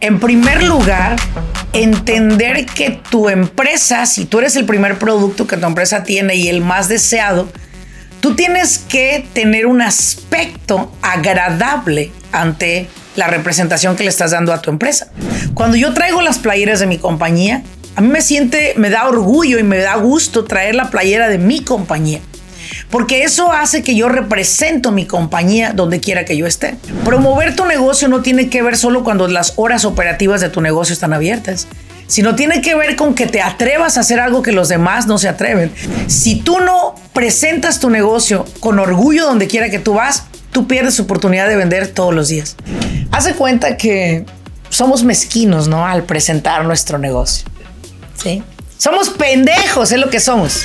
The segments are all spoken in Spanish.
En primer lugar, entender que tu empresa, si tú eres el primer producto que tu empresa tiene y el más deseado, tú tienes que tener un aspecto agradable ante la representación que le estás dando a tu empresa. Cuando yo traigo las playeras de mi compañía, a mí me siente, me da orgullo y me da gusto traer la playera de mi compañía. Porque eso hace que yo represento mi compañía donde quiera que yo esté. Promover tu negocio no tiene que ver solo cuando las horas operativas de tu negocio están abiertas sino tiene que ver con que te atrevas a hacer algo que los demás no se atreven. Si tú no presentas tu negocio con orgullo donde quiera que tú vas, tú pierdes oportunidad de vender todos los días. Hace cuenta que somos mezquinos, ¿no? Al presentar nuestro negocio. ¿Sí? Somos pendejos, es lo que somos.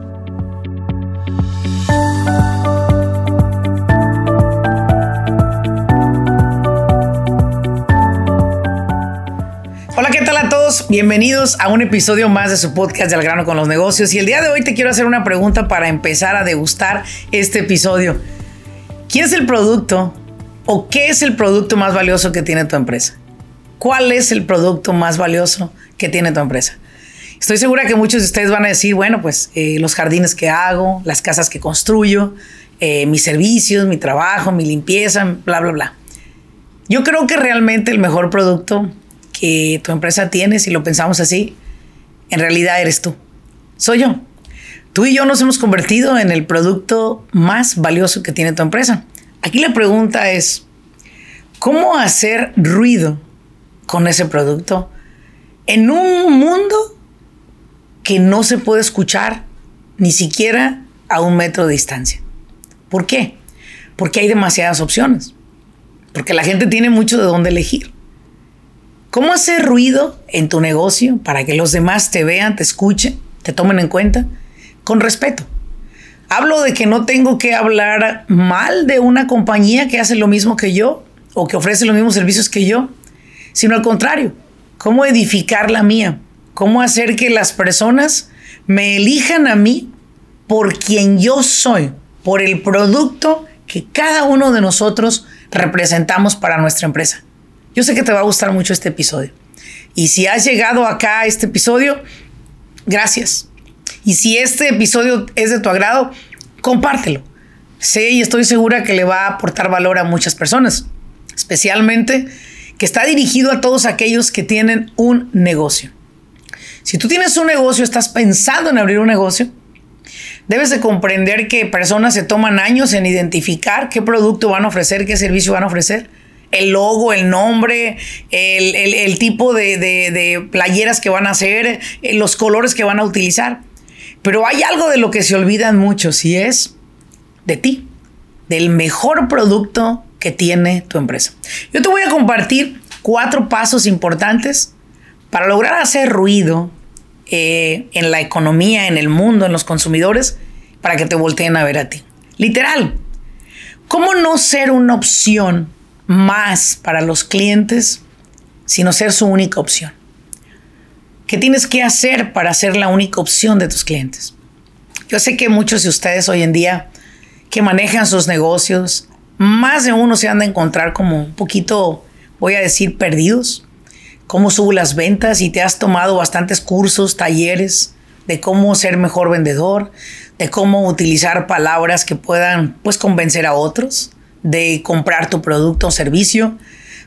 Bienvenidos a un episodio más de su podcast de Al grano con los negocios y el día de hoy te quiero hacer una pregunta para empezar a degustar este episodio. ¿Quién es el producto o qué es el producto más valioso que tiene tu empresa? ¿Cuál es el producto más valioso que tiene tu empresa? Estoy segura que muchos de ustedes van a decir, bueno, pues eh, los jardines que hago, las casas que construyo, eh, mis servicios, mi trabajo, mi limpieza, bla, bla, bla. Yo creo que realmente el mejor producto tu empresa tiene, si lo pensamos así, en realidad eres tú. Soy yo. Tú y yo nos hemos convertido en el producto más valioso que tiene tu empresa. Aquí la pregunta es, ¿cómo hacer ruido con ese producto en un mundo que no se puede escuchar ni siquiera a un metro de distancia? ¿Por qué? Porque hay demasiadas opciones. Porque la gente tiene mucho de dónde elegir. ¿Cómo hacer ruido en tu negocio para que los demás te vean, te escuchen, te tomen en cuenta? Con respeto. Hablo de que no tengo que hablar mal de una compañía que hace lo mismo que yo o que ofrece los mismos servicios que yo, sino al contrario, cómo edificar la mía, cómo hacer que las personas me elijan a mí por quien yo soy, por el producto que cada uno de nosotros representamos para nuestra empresa. Yo sé que te va a gustar mucho este episodio. Y si has llegado acá a este episodio, gracias. Y si este episodio es de tu agrado, compártelo. Sé y estoy segura que le va a aportar valor a muchas personas, especialmente que está dirigido a todos aquellos que tienen un negocio. Si tú tienes un negocio, estás pensando en abrir un negocio, debes de comprender que personas se toman años en identificar qué producto van a ofrecer, qué servicio van a ofrecer el logo, el nombre, el, tipo de, playeras que van a hacer, eh, los colores que van a utilizar. Pero hay algo de lo que se olvidan muchos y es de ti, del mejor producto que tiene tu empresa. Yo te voy a compartir cuatro pasos importantes para lograr hacer ruido eh, en la economía, en el mundo, en los consumidores, para que te volteen a ver a ti. Literal, ¿cómo no ser una opción más para los clientes, sino ser su única opción. ¿Qué tienes que hacer para ser la única opción de tus clientes? Yo sé que muchos de ustedes hoy en día que manejan sus negocios, más de uno se han de encontrar como un poquito, voy a decir, perdidos. Cómo subo las ventas y te has tomado bastantes cursos, talleres de cómo ser mejor vendedor, de cómo utilizar palabras que puedan pues convencer a otros de comprar tu producto o servicio.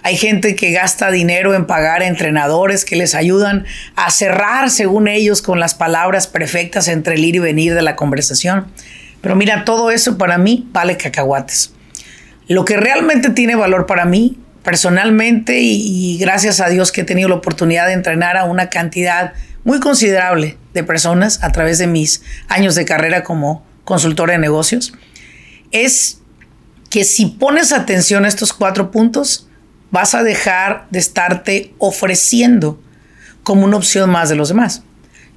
Hay gente que gasta dinero en pagar entrenadores que les ayudan a cerrar, según ellos, con las palabras perfectas entre el ir y venir de la conversación. Pero mira, todo eso para mí vale cacahuates. Lo que realmente tiene valor para mí, personalmente, y, gracias a Dios que he tenido la oportunidad de entrenar a una cantidad muy considerable de personas a través de mis años de carrera como consultora de negocios, es que si pones atención a estos cuatro puntos, vas a dejar de estarte ofreciendo como una opción más de los demás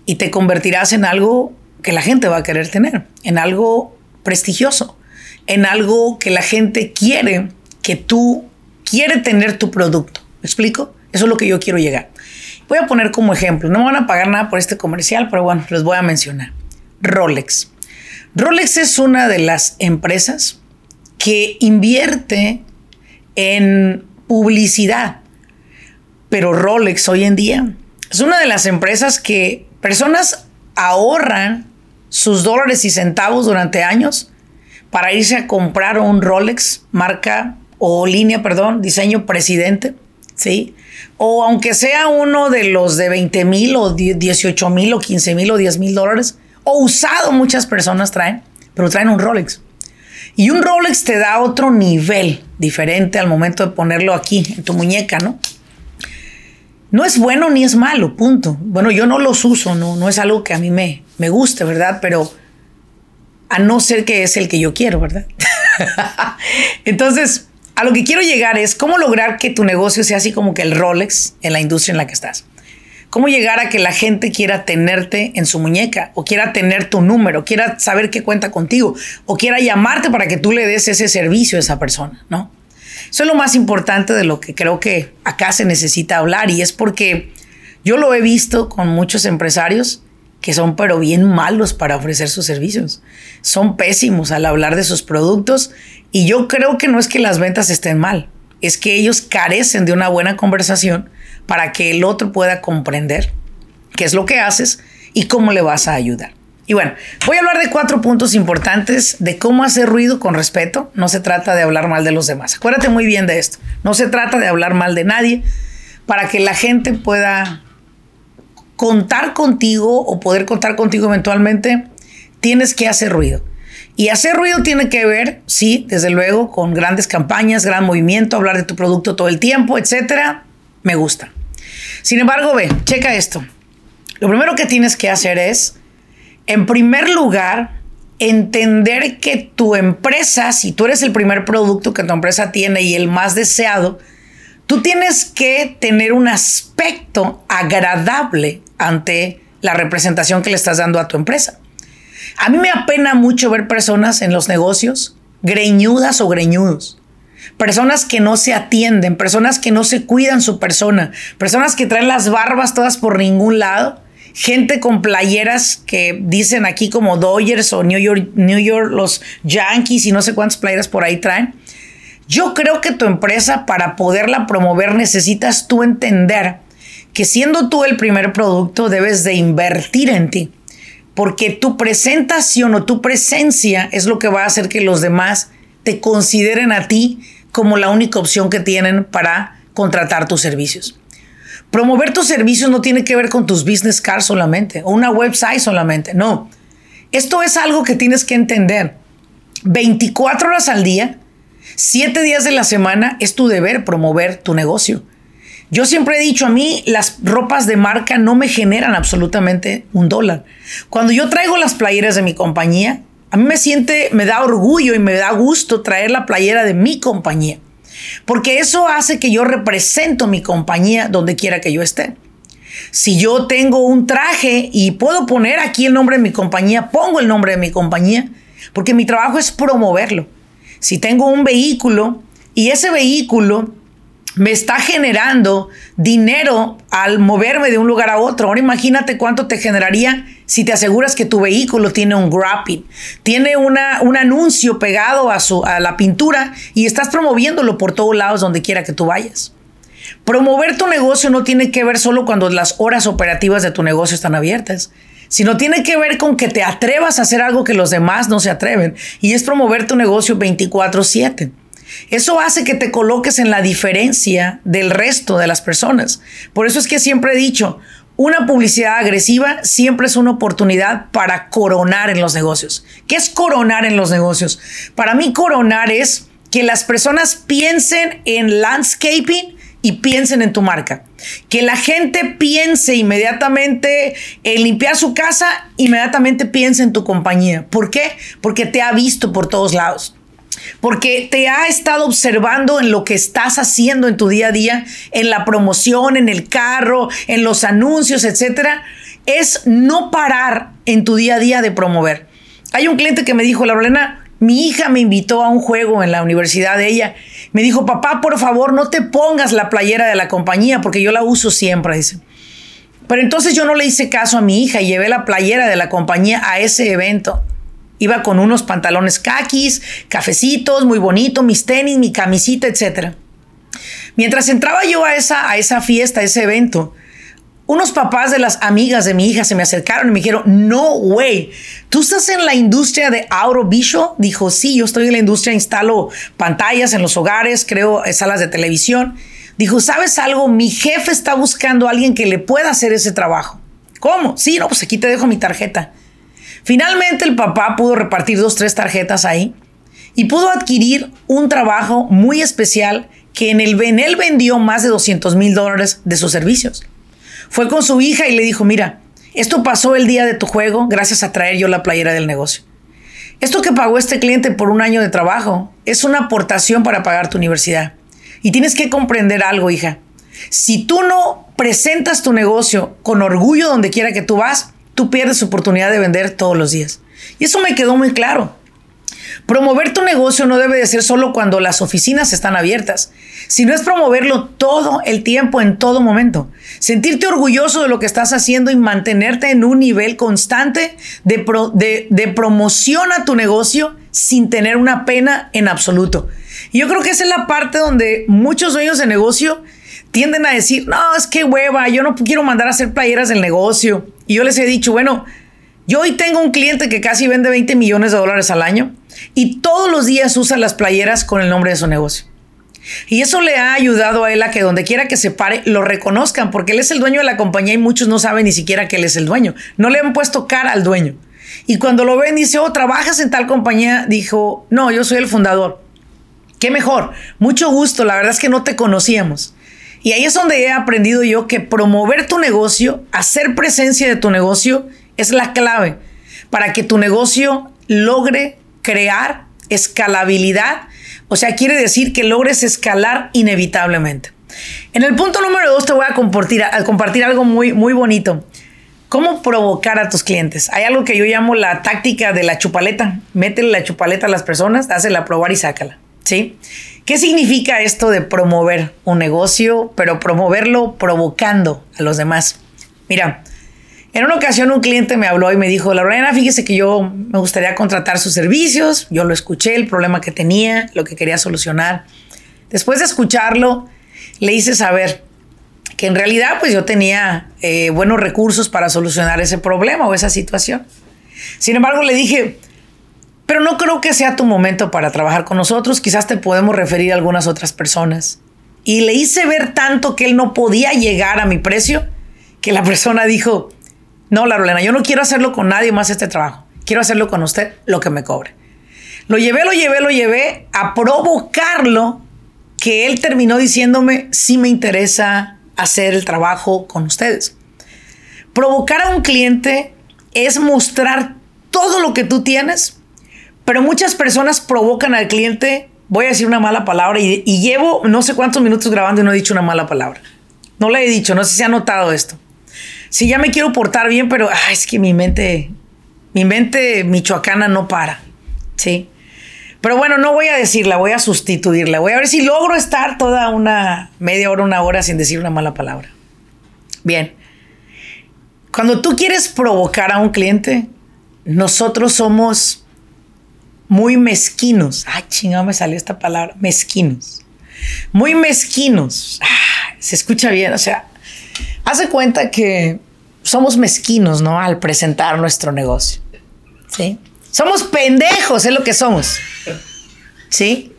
y te convertirás en algo que la gente va a querer tener, en algo prestigioso, en algo que la gente quiere que tú quiere tener tu producto. ¿Me explico? Eso es lo que yo quiero llegar. Voy a poner como ejemplo, no me van a pagar nada por este comercial, pero bueno, les voy a mencionar. Rolex. Rolex es una de las empresas que invierte en publicidad. Pero Rolex hoy en día es una de las empresas que personas ahorran sus dólares y centavos durante años para irse a comprar un Rolex marca o línea, perdón, diseño presidente, ¿sí? O aunque sea uno de los de 20 mil o 18 mil o 15 mil o 10 mil dólares, o usado muchas personas traen, pero traen un Rolex. Y un Rolex te da otro nivel diferente al momento de ponerlo aquí en tu muñeca, ¿no? No es bueno ni es malo, punto. Bueno, yo no los uso, no, no es algo que a mí me, me guste, ¿verdad? Pero a no ser que es el que yo quiero, ¿verdad? Entonces, a lo que quiero llegar es cómo lograr que tu negocio sea así como que el Rolex en la industria en la que estás. ¿Cómo llegar a que la gente quiera tenerte en su muñeca o quiera tener tu número, quiera saber qué cuenta contigo o quiera llamarte para que tú le des ese servicio a esa persona, ¿no? Eso es lo más importante de lo que creo que acá se necesita hablar y es porque yo lo he visto con muchos empresarios que son pero bien malos para ofrecer sus servicios. Son pésimos al hablar de sus productos y yo creo que no es que las ventas estén mal, es que ellos carecen de una buena conversación para que el otro pueda comprender qué es lo que haces y cómo le vas a ayudar. Y bueno, voy a hablar de cuatro puntos importantes de cómo hacer ruido con respeto. No se trata de hablar mal de los demás. Acuérdate muy bien de esto. No se trata de hablar mal de nadie para que la gente pueda contar contigo o poder contar contigo eventualmente. Tienes que hacer ruido. Y hacer ruido tiene que ver, sí, desde luego, con grandes campañas, gran movimiento, hablar de tu producto todo el tiempo, etcétera. Me gusta. Sin embargo, ve, checa esto. Lo primero que tienes que hacer es, en primer lugar, entender que tu empresa, si tú eres el primer producto que tu empresa tiene y el más deseado, tú tienes que tener un aspecto agradable ante la representación que le estás dando a tu empresa. A mí me apena mucho ver personas en los negocios greñudas o greñudos. Personas que no se atienden, personas que no se cuidan su persona, personas que traen las barbas todas por ningún lado, gente con playeras que dicen aquí como Dodgers o New York, New York, los Yankees y no sé cuántas playeras por ahí traen. Yo creo que tu empresa para poderla promover necesitas tú entender que siendo tú el primer producto debes de invertir en ti, porque tu presentación o tu presencia es lo que va a hacer que los demás te consideren a ti como la única opción que tienen para contratar tus servicios. Promover tus servicios no tiene que ver con tus business cards solamente o una website solamente, no. Esto es algo que tienes que entender. 24 horas al día, 7 días de la semana es tu deber promover tu negocio. Yo siempre he dicho a mí, las ropas de marca no me generan absolutamente un dólar. Cuando yo traigo las playeras de mi compañía, a mí me siente, me da orgullo y me da gusto traer la playera de mi compañía. Porque eso hace que yo represento mi compañía donde quiera que yo esté. Si yo tengo un traje y puedo poner aquí el nombre de mi compañía, pongo el nombre de mi compañía, porque mi trabajo es promoverlo. Si tengo un vehículo y ese vehículo me está generando dinero al moverme de un lugar a otro. Ahora imagínate cuánto te generaría si te aseguras que tu vehículo tiene un grapping, tiene una, un anuncio pegado a, su, a la pintura y estás promoviéndolo por todos lados donde quiera que tú vayas. Promover tu negocio no tiene que ver solo cuando las horas operativas de tu negocio están abiertas, sino tiene que ver con que te atrevas a hacer algo que los demás no se atreven y es promover tu negocio 24/7. Eso hace que te coloques en la diferencia del resto de las personas. Por eso es que siempre he dicho, una publicidad agresiva siempre es una oportunidad para coronar en los negocios. ¿Qué es coronar en los negocios? Para mí coronar es que las personas piensen en landscaping y piensen en tu marca. Que la gente piense inmediatamente en limpiar su casa, inmediatamente piense en tu compañía. ¿Por qué? Porque te ha visto por todos lados. Porque te ha estado observando en lo que estás haciendo en tu día a día, en la promoción, en el carro, en los anuncios, etcétera, es no parar en tu día a día de promover. Hay un cliente que me dijo, Lorena, mi hija me invitó a un juego en la universidad de ella. Me dijo, papá, por favor, no te pongas la playera de la compañía porque yo la uso siempre, dice. Pero entonces yo no le hice caso a mi hija y llevé la playera de la compañía a ese evento. Iba con unos pantalones caquis, cafecitos, muy bonito, mis tenis, mi camisita, etc. Mientras entraba yo a esa, a esa fiesta, a ese evento, unos papás de las amigas de mi hija se me acercaron y me dijeron, no, way, ¿tú estás en la industria de audiovisual? Dijo, sí, yo estoy en la industria, instalo pantallas en los hogares, creo salas de televisión. Dijo, ¿sabes algo? Mi jefe está buscando a alguien que le pueda hacer ese trabajo. ¿Cómo? Sí, no, pues aquí te dejo mi tarjeta. Finalmente el papá pudo repartir dos, tres tarjetas ahí y pudo adquirir un trabajo muy especial que en, el, en él vendió más de 200 mil dólares de sus servicios. Fue con su hija y le dijo, mira, esto pasó el día de tu juego gracias a traer yo la playera del negocio. Esto que pagó este cliente por un año de trabajo es una aportación para pagar tu universidad. Y tienes que comprender algo, hija. Si tú no presentas tu negocio con orgullo donde quiera que tú vas, tú pierdes oportunidad de vender todos los días. Y eso me quedó muy claro. Promover tu negocio no debe de ser solo cuando las oficinas están abiertas, sino es promoverlo todo el tiempo, en todo momento. Sentirte orgulloso de lo que estás haciendo y mantenerte en un nivel constante de, de promoción a tu negocio sin tener una pena en absoluto. Y yo creo que esa es la parte donde muchos dueños de negocio tienden a decir, no, es que hueva, yo no quiero mandar a hacer playeras del negocio. Y yo les he dicho, bueno, yo hoy tengo un cliente que casi vende 20 millones de dólares al año y todos los días usa las playeras con el nombre de su negocio. Y eso le ha ayudado a él a que donde quiera que se pare lo reconozcan, porque él es el dueño de la compañía y muchos no saben ni siquiera que él es el dueño. No le han puesto cara al dueño. Y cuando lo ven, dice, oh, ¿trabajas en tal compañía? Dijo, no, yo soy el fundador. Qué mejor, mucho gusto, la verdad es que no te conocíamos. Y ahí es donde he aprendido yo que promover tu negocio, hacer presencia de tu negocio, es la clave para que tu negocio logre crear escalabilidad. O sea, quiere decir que logres escalar inevitablemente. En el punto número dos te voy a compartir, algo muy, muy bonito. ¿Cómo provocar a tus clientes? Hay algo que yo llamo la táctica de la chupaleta. Métele la chupaleta a las personas, hazla probar y sácala. ¿Sí? ¿Qué significa esto de promover un negocio, pero promoverlo provocando a los demás? Mira, en una ocasión un cliente me habló y me dijo, Lorena, fíjese que yo me gustaría contratar sus servicios. Yo lo escuché, el problema que tenía, lo que quería solucionar. Después de escucharlo, le hice saber que en realidad pues yo tenía eh, buenos recursos para solucionar ese problema o esa situación. Sin embargo, le dije, pero no creo que sea tu momento para trabajar con nosotros. Quizás te podemos referir a algunas otras personas. Y le hice ver tanto que él no podía llegar a mi precio que la persona dijo, no, Larolena, yo no quiero hacerlo con nadie más este trabajo. Quiero hacerlo con usted lo que me cobre. Lo llevé, lo llevé, lo llevé a provocarlo que él terminó diciéndome, sí me interesa hacer el trabajo con ustedes. Provocar a un cliente es mostrar todo lo que tú tienes pero muchas personas provocan al cliente, voy a decir una mala palabra, y, llevo no sé cuántos minutos grabando y no he dicho una mala palabra. No la he dicho, no sé si se ha notado esto. Si ya me quiero portar bien, pero es que mi mente, mi mente michoacana no para. Sí. Pero bueno, no voy a decirla, voy a sustituirla. Voy a ver si logro estar toda una media hora, una hora sin decir una mala palabra. Bien. Cuando tú quieres provocar a un cliente, nosotros somos muy mezquinos. Ay, chingado, me salió esta palabra, mezquinos. Muy mezquinos. Ah, se escucha bien, o sea, hace cuenta que somos mezquinos, ¿no? Al presentar nuestro negocio. ¿Sí? Somos pendejos, es lo que somos. ¿Sí?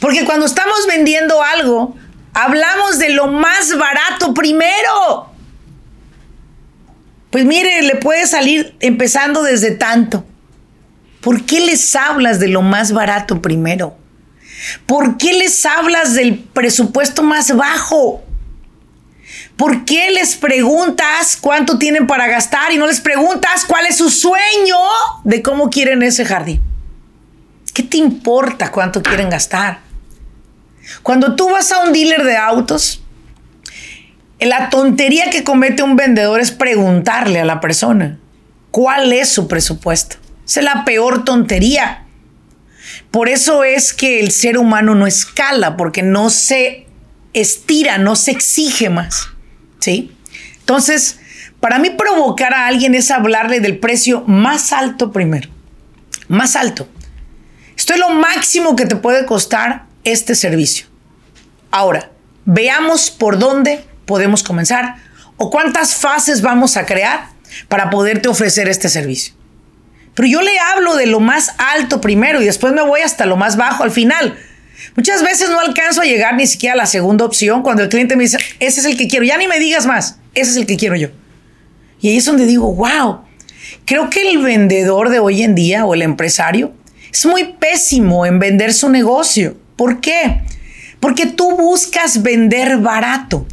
Porque cuando estamos vendiendo algo, hablamos de lo más barato primero. Pues mire, le puede salir empezando desde tanto. ¿Por qué les hablas de lo más barato primero? ¿Por qué les hablas del presupuesto más bajo? ¿Por qué les preguntas cuánto tienen para gastar y no les preguntas cuál es su sueño de cómo quieren ese jardín? ¿Qué te importa cuánto quieren gastar? Cuando tú vas a un dealer de autos, la tontería que comete un vendedor es preguntarle a la persona cuál es su presupuesto. Esa es la peor tontería. Por eso es que el ser humano no escala, porque no se estira, no se exige más. ¿Sí? Entonces, para mí provocar a alguien es hablarle del precio más alto primero. Más alto. Esto es lo máximo que te puede costar este servicio. Ahora, veamos por dónde podemos comenzar o cuántas fases vamos a crear para poderte ofrecer este servicio. Pero yo le hablo de lo más alto primero y después me voy hasta lo más bajo al final. Muchas veces no alcanzo a llegar ni siquiera a la segunda opción cuando el cliente me dice, ese es el que quiero, ya ni me digas más, ese es el que quiero yo. Y ahí es donde digo, wow, creo que el vendedor de hoy en día o el empresario es muy pésimo en vender su negocio. ¿Por qué? Porque tú buscas vender barato.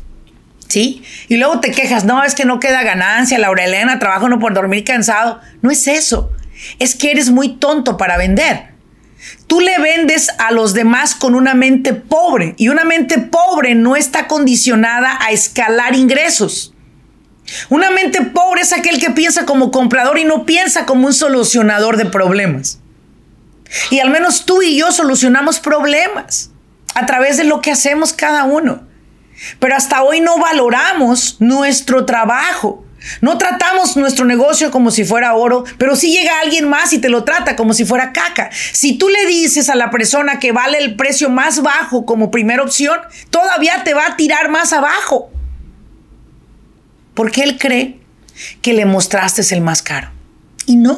¿Sí? Y luego te quejas, no, es que no queda ganancia, Laura Elena, trabajo no por dormir cansado. No es eso. Es que eres muy tonto para vender. Tú le vendes a los demás con una mente pobre y una mente pobre no está condicionada a escalar ingresos. Una mente pobre es aquel que piensa como comprador y no piensa como un solucionador de problemas. Y al menos tú y yo solucionamos problemas a través de lo que hacemos cada uno. Pero hasta hoy no valoramos nuestro trabajo. No tratamos nuestro negocio como si fuera oro, pero si llega alguien más y te lo trata como si fuera caca. Si tú le dices a la persona que vale el precio más bajo como primera opción, todavía te va a tirar más abajo. Porque él cree que le mostraste el más caro. Y no.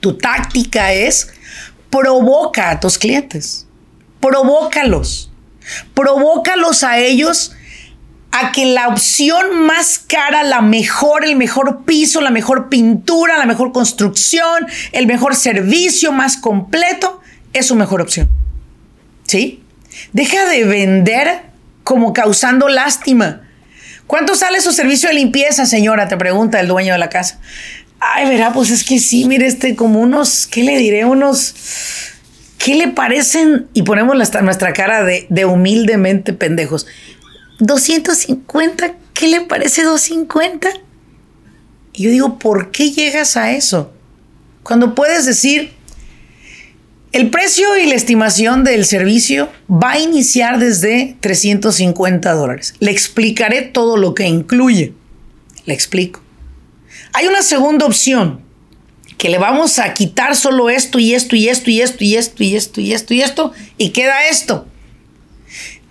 Tu táctica es provoca a tus clientes. Provócalos. Provócalos a ellos a que la opción más cara, la mejor, el mejor piso, la mejor pintura, la mejor construcción, el mejor servicio más completo, es su mejor opción. ¿Sí? Deja de vender como causando lástima. ¿Cuánto sale su servicio de limpieza, señora? Te pregunta el dueño de la casa. Ay, verá, pues es que sí, mire, este, como unos, ¿qué le diré? Unos, ¿qué le parecen? Y ponemos nuestra cara de, de humildemente pendejos. 250, ¿qué le parece 250? Y yo digo, ¿por qué llegas a eso? Cuando puedes decir, el precio y la estimación del servicio va a iniciar desde 350 dólares. Le explicaré todo lo que incluye. Le explico. Hay una segunda opción, que le vamos a quitar solo esto y esto y esto y esto y esto y esto y esto y esto y queda esto.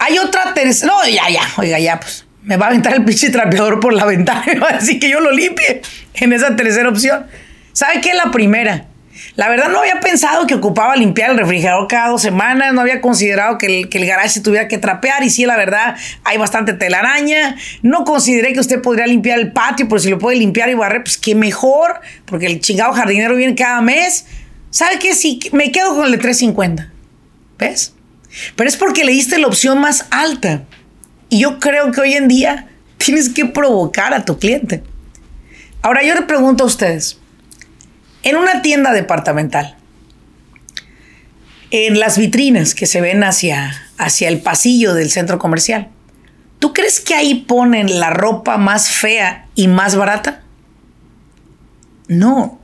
Hay otra tercera. No, ya, ya, oiga, ya, pues me va a aventar el pinche trapeador por la ventana y va a decir que yo lo limpie en esa tercera opción. ¿Sabe qué? La primera. La verdad no había pensado que ocupaba limpiar el refrigerador cada dos semanas, no había considerado que el, que el garage se tuviera que trapear y sí, la verdad, hay bastante telaraña. No consideré que usted podría limpiar el patio, pero si lo puede limpiar y barrer, pues qué mejor, porque el chingado jardinero viene cada mes. ¿Sabe qué? Sí, me quedo con el de 350. ¿Ves? Pero es porque le diste la opción más alta. Y yo creo que hoy en día tienes que provocar a tu cliente. Ahora yo le pregunto a ustedes, en una tienda departamental, en las vitrinas que se ven hacia, hacia el pasillo del centro comercial, ¿tú crees que ahí ponen la ropa más fea y más barata? No,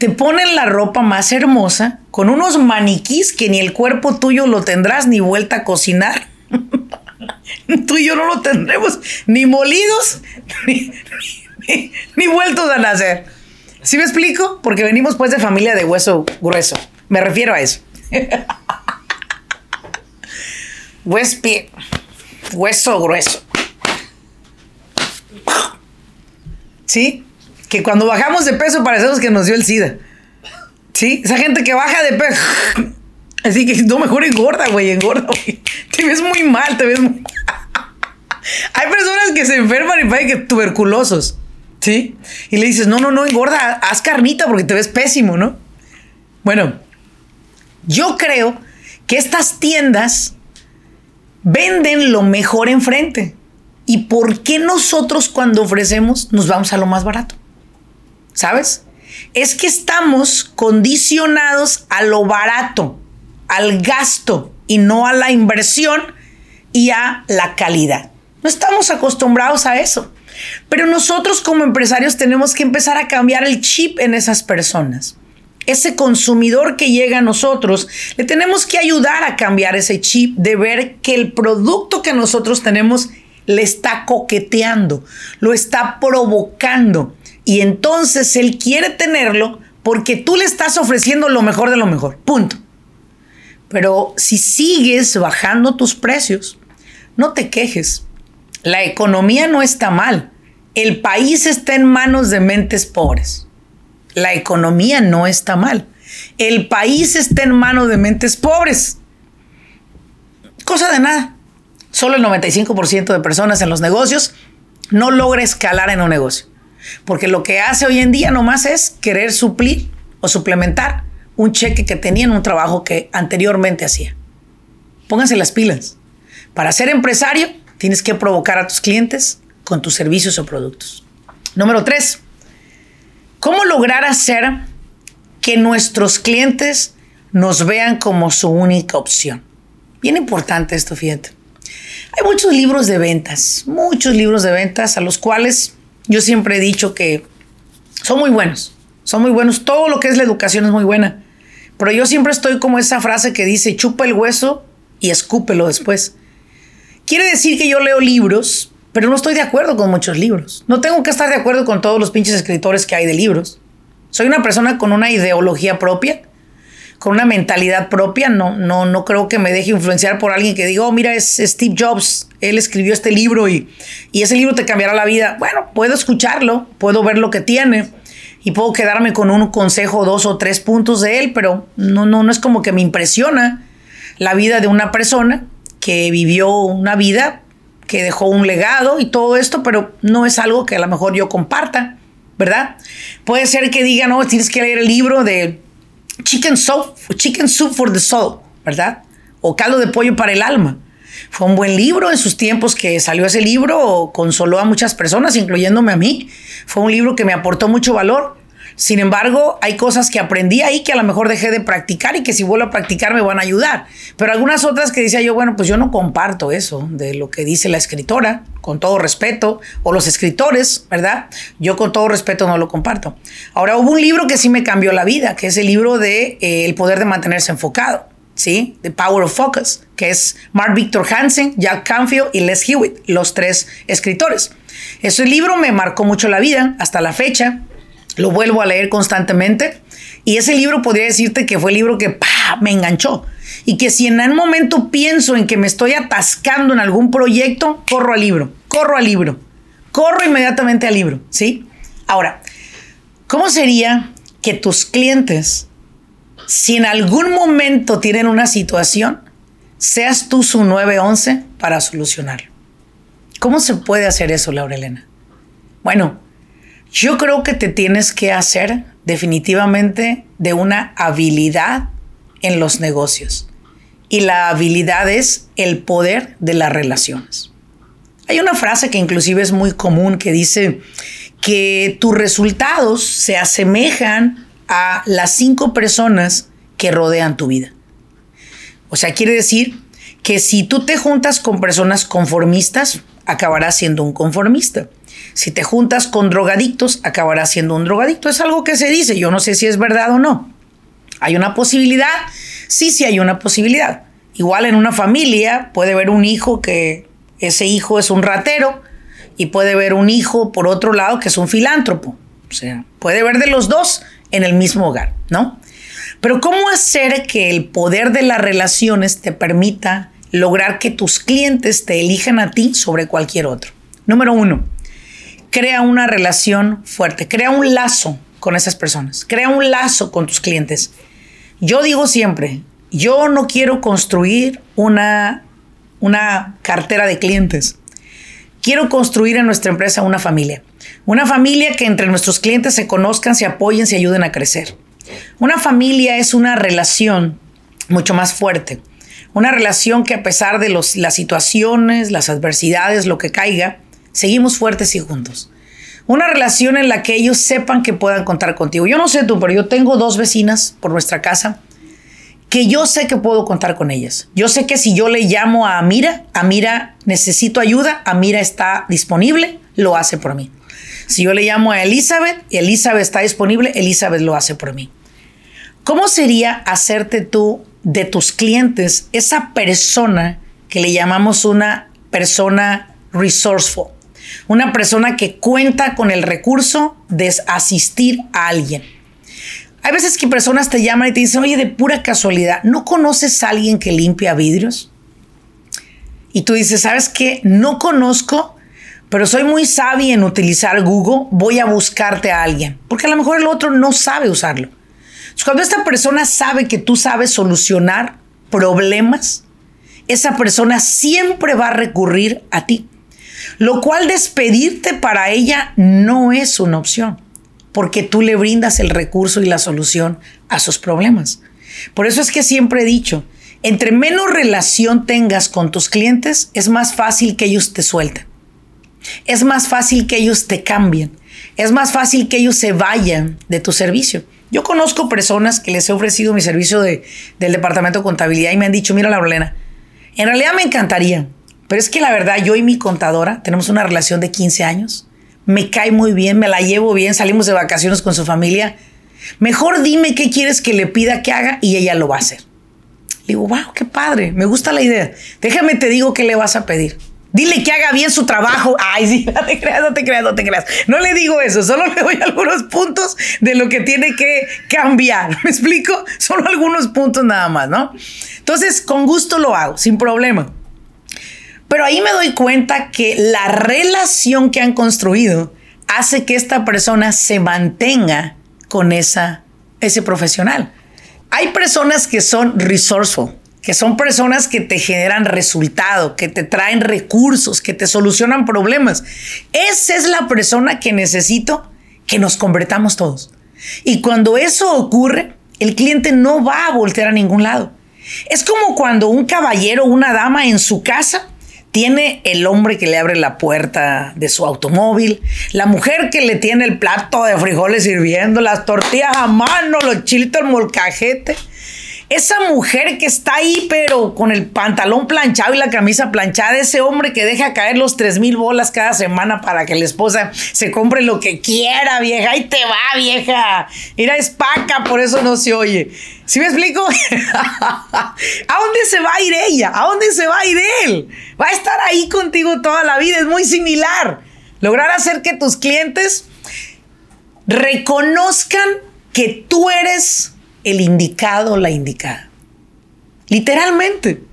te ponen la ropa más hermosa con unos maniquís que ni el cuerpo tuyo lo tendrás ni vuelta a cocinar. Tú y yo no lo tendremos ni molidos ni, vueltos a nacer. ¿Sí me explico? Porque venimos pues de familia de hueso grueso. Me refiero a eso. hueso grueso. ¿Sí? Que cuando bajamos de peso parecemos que nos dio el SIDA. ¿Sí? Esa gente que baja de peso. Así que no, mejor engorda, güey, engorda, güey. Te ves muy mal, te ves muy... Hay personas que se enferman y parecen que tuberculosos, ¿sí? Y le dices, no, no, no, engorda, haz carnita porque te ves pésimo, ¿no? Bueno, yo creo que estas tiendas venden lo mejor enfrente. ¿Y por qué nosotros cuando ofrecemos nos vamos a lo más barato? ¿Sabes? es que estamos condicionados a lo barato, al gasto y no a la inversión y a la calidad. No estamos acostumbrados a eso. Pero nosotros como empresarios tenemos que empezar a cambiar el chip en esas personas. Ese consumidor que llega a nosotros, le tenemos que ayudar a cambiar ese chip de ver que el producto que nosotros tenemos le está coqueteando, lo está provocando. Y entonces él quiere tenerlo porque tú le estás ofreciendo lo mejor de lo mejor. Punto. Pero si sigues bajando tus precios, no te quejes. La economía no está mal. El país está en manos de mentes pobres. La economía no está mal. El país está en manos de mentes pobres. Cosa de nada. Solo el 95% de personas en los negocios no logra escalar en un negocio. Porque lo que hace hoy en día nomás es querer suplir o suplementar un cheque que tenía en un trabajo que anteriormente hacía. Pónganse las pilas. Para ser empresario, tienes que provocar a tus clientes con tus servicios o productos. Número tres, ¿cómo lograr hacer que nuestros clientes nos vean como su única opción? Bien importante esto, fíjate. Hay muchos libros de ventas, muchos libros de ventas a los cuales yo siempre he dicho que son muy buenos, son muy buenos. Todo lo que es la educación es muy buena. Pero yo siempre estoy como esa frase que dice, chupa el hueso y escúpelo después. Quiere decir que yo leo libros, pero no estoy de acuerdo con muchos libros. No tengo que estar de acuerdo con todos los pinches escritores que hay de libros. Soy una persona con una ideología propia con una mentalidad propia, no, no, no creo que me deje influenciar por alguien que diga, oh, mira, es Steve Jobs, él escribió este libro y, y ese libro te cambiará la vida. Bueno, puedo escucharlo, puedo ver lo que tiene y puedo quedarme con un consejo, dos o tres puntos de él, pero no, no, no es como que me impresiona la vida de una persona que vivió una vida, que dejó un legado y todo esto, pero no es algo que a lo mejor yo comparta, ¿verdad? Puede ser que diga, no, tienes que leer el libro de Chicken Soup, Chicken Soup for the Soul, ¿verdad? O Caldo de Pollo para el Alma. Fue un buen libro en sus tiempos que salió ese libro, consoló a muchas personas, incluyéndome a mí. Fue un libro que me aportó mucho valor. Sin embargo, hay cosas que aprendí ahí que a lo mejor dejé de practicar y que si vuelvo a practicar me van a ayudar. Pero algunas otras que decía yo, bueno, pues yo no comparto eso de lo que dice la escritora, con todo respeto, o los escritores, ¿verdad? Yo con todo respeto no lo comparto. Ahora, hubo un libro que sí me cambió la vida, que es el libro de eh, El poder de mantenerse enfocado. ¿sí? The Power of Focus, que es Mark Victor Hansen, Jack Canfield y Les Hewitt, los tres escritores. Ese libro me marcó mucho la vida hasta la fecha. Lo vuelvo a leer constantemente. Y ese libro podría decirte que fue el libro que me enganchó. Y que si en algún momento pienso en que me estoy atascando en algún proyecto, corro al libro, corro al libro, corro inmediatamente al libro, ¿sí? Ahora, ¿cómo sería que tus clientes, si en algún momento tienen una situación, seas tú su 911 para solucionarlo? ¿Cómo se puede hacer eso, Laura Elena? Bueno, yo creo que te tienes que hacer definitivamente de una habilidad en los negocios. Y la habilidad es el poder de las relaciones. Hay una frase que inclusive es muy común que dice que tus resultados se asemejan a las cinco personas que rodean tu vida. O sea, quiere decir que si tú te juntas con personas conformistas, acabarás siendo un conformista. Si te juntas con drogadictos, acabarás siendo un drogadicto. Es algo que se dice. Yo no sé si es verdad o no. ¿Hay una posibilidad? Sí, sí hay una posibilidad. Igual en una familia puede haber un hijo que ese hijo es un ratero y puede haber un hijo por otro lado que es un filántropo. O sea, puede haber de los dos en el mismo hogar, ¿no? Pero ¿cómo hacer que el poder de las relaciones te permita lograr que tus clientes te elijan a ti sobre cualquier otro? Número uno, crea una relación fuerte, crea un lazo con esas personas, crea un lazo con tus clientes. Yo digo siempre, yo no quiero construir una, una cartera de clientes. Quiero construir en nuestra empresa una familia. Una familia que entre nuestros clientes se conozcan, se apoyen, se ayuden a crecer. Una familia es una relación mucho más fuerte. Una relación que a pesar de las situaciones, las adversidades, lo que caiga, seguimos fuertes y juntos. Una relación en la que ellos sepan que puedan contar contigo. Yo no sé tú, pero yo tengo dos vecinas por nuestra casa que yo sé que puedo contar con ellas. Yo sé que si yo le llamo a Amira, Amira necesito ayuda, Amira está disponible, lo hace por mí. Si yo le llamo a Elizabeth y Elizabeth está disponible, Elizabeth lo hace por mí. ¿Cómo sería hacerte tú de tus clientes esa persona que le llamamos una persona resourceful? Una persona que cuenta con el recurso de asistir a alguien. Hay veces que personas te llaman y te dicen, oye, de pura casualidad, ¿no conoces a alguien que limpia vidrios? Y tú dices, ¿sabes qué? No conozco, pero soy muy sabia en utilizar Google, voy a buscarte a alguien, porque a lo mejor el otro no sabe usarlo. cuando esta persona sabe que tú sabes solucionar problemas, esa persona siempre va a recurrir a ti. Lo cual despedirte para ella no es una opción, porque tú le brindas el recurso y la solución a sus problemas. Por eso es que siempre he dicho, entre menos relación tengas con tus clientes, es más fácil que ellos te suelten. Es más fácil que ellos te cambien. Es más fácil que ellos se vayan de tu servicio. Yo conozco personas que les he ofrecido mi servicio de, del departamento de contabilidad y me han dicho, mira, Laurelena, en realidad me encantaría, pero es que la verdad, yo y mi contadora tenemos una relación de 15 años. Me cae muy bien, me la llevo bien, salimos de vacaciones con su familia. Mejor dime qué quieres que le pida que haga y ella lo va a hacer. Le digo, wow, qué padre, me gusta la idea. Déjame te digo qué le vas a pedir. Dile que haga bien su trabajo. Ay, sí, no te creas, no te creas, no te creas. No le digo eso, solo le doy algunos puntos de lo que tiene que cambiar. ¿Me explico? Solo algunos puntos nada más, ¿no? Entonces, con gusto lo hago, sin problema. Pero ahí me doy cuenta que la relación que han construido hace que esta persona se mantenga con esa, ese profesional. Hay personas que son resourceful, que son personas que te generan resultado, que te traen recursos, que te solucionan problemas. Esa es la persona que necesito que nos convertamos todos. Y cuando eso ocurre, el cliente no va a voltear a ningún lado. Es como cuando un caballero o una dama en su casa tiene el hombre que le abre la puerta de su automóvil, la mujer que le tiene el plato de frijoles sirviendo, las tortillas a mano, los chilitos, el molcajete. Esa mujer que está ahí, pero con el pantalón planchado y la camisa planchada, ese hombre que deja caer los tres mil bolas cada semana para que la esposa se compre lo que quiera, vieja. Ahí te va, vieja. Mira, es paca, por eso no se oye. ¿Sí me explico? ¿A dónde se va a ir ella? ¿A dónde se va a ir él? Va a estar ahí contigo toda la vida. Es muy similar. Lograr hacer que tus clientes reconozcan que tú eres el indicado la indicada. Literalmente.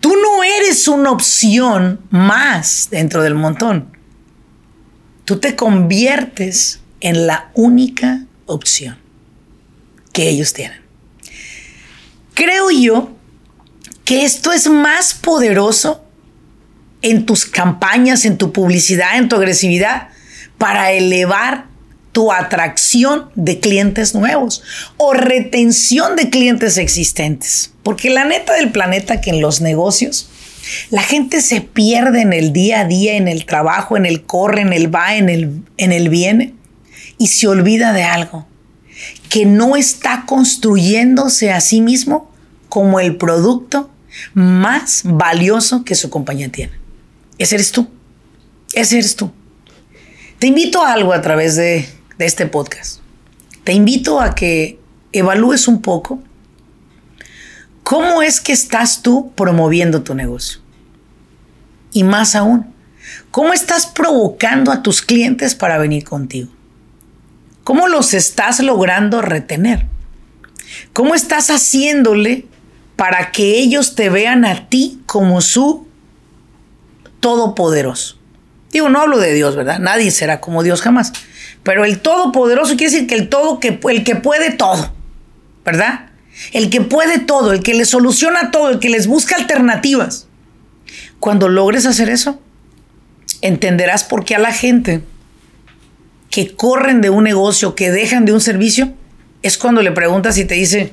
Tú no eres una opción más dentro del montón. Tú te conviertes en la única opción que ellos tienen. Creo yo que esto es más poderoso en tus campañas, en tu publicidad, en tu agresividad, para elevar tu atracción de clientes nuevos o retención de clientes existentes. Porque la neta del planeta que en los negocios la gente se pierde en el día a día, en el trabajo, en el corre, en el va, en el, en el viene y se olvida de algo, que no está construyéndose a sí mismo como el producto más valioso que su compañía tiene. Ese eres tú. Ese eres tú. Te invito a algo a través de de este podcast. Te invito a que evalúes un poco cómo es que estás tú promoviendo tu negocio. Y más aún, cómo estás provocando a tus clientes para venir contigo. ¿Cómo los estás logrando retener? ¿Cómo estás haciéndole para que ellos te vean a ti como su todopoderoso? Digo, no hablo de Dios, ¿verdad? Nadie será como Dios jamás. Pero el todopoderoso quiere decir que el todo que el que puede todo, ¿verdad? El que puede todo, el que le soluciona todo, el que les busca alternativas. Cuando logres hacer eso, entenderás por qué a la gente que corren de un negocio, que dejan de un servicio, es cuando le preguntas y te dice,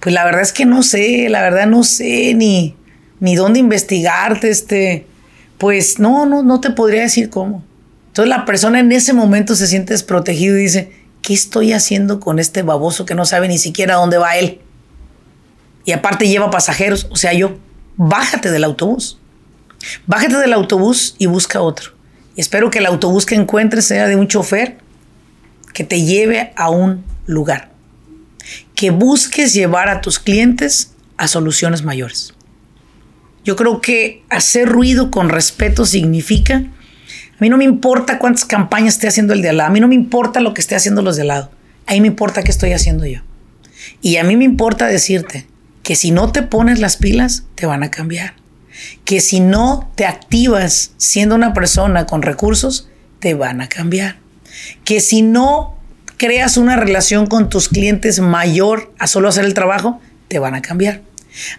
pues la verdad es que no sé, la verdad no sé ni, ni dónde investigarte, este, pues no, no, no te podría decir cómo. Entonces la persona en ese momento se siente desprotegido y dice, ¿qué estoy haciendo con este baboso que no sabe ni siquiera dónde va él? Y aparte lleva pasajeros, o sea, yo, bájate del autobús. Bájate del autobús y busca otro. Y espero que el autobús que encuentres sea de un chofer que te lleve a un lugar. Que busques llevar a tus clientes a soluciones mayores. Yo creo que hacer ruido con respeto significa, mí no me importa cuántas campañas esté haciendo el de al lado, a mí no me importa lo que esté haciendo los de al lado, a mí me importa qué estoy haciendo yo. Y a mí me importa decirte que si no te pones las pilas, te van a cambiar. Que si no te activas siendo una persona con recursos, te van a cambiar. Que si no creas una relación con tus clientes mayor a solo hacer el trabajo, te van a cambiar.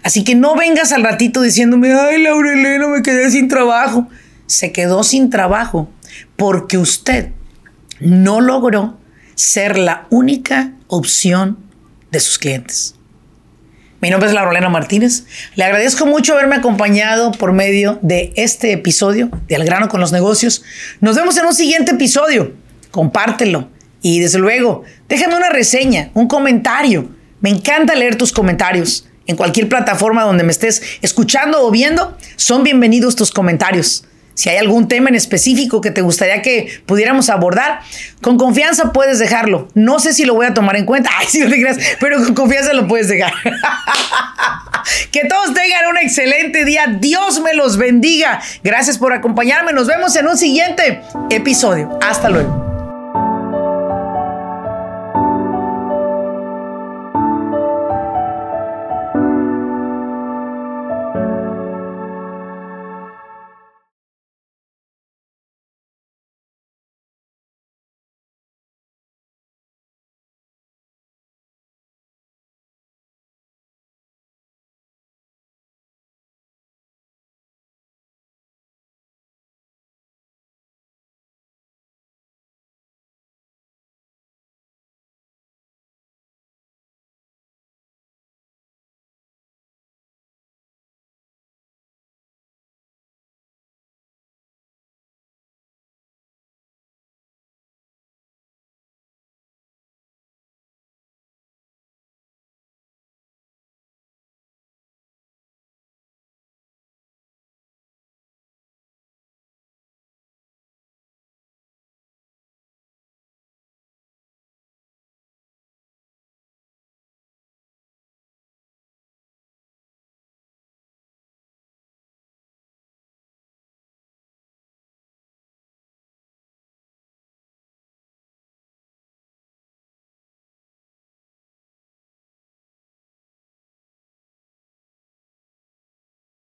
Así que no vengas al ratito diciéndome, ay, Laurelena, me quedé sin trabajo. Se quedó sin trabajo porque usted no logró ser la única opción de sus clientes. Mi nombre es Laurelena Martínez. Le agradezco mucho haberme acompañado por medio de este episodio de Al grano con los negocios. Nos vemos en un siguiente episodio. Compártelo. Y desde luego, déjame una reseña, un comentario. Me encanta leer tus comentarios en cualquier plataforma donde me estés escuchando o viendo, son bienvenidos tus comentarios. Si hay algún tema en específico que te gustaría que pudiéramos abordar, con confianza puedes dejarlo. No sé si lo voy a tomar en cuenta, ay, si no te pero con confianza lo puedes dejar. que todos tengan un excelente día. Dios me los bendiga. Gracias por acompañarme. Nos vemos en un siguiente episodio. Hasta luego.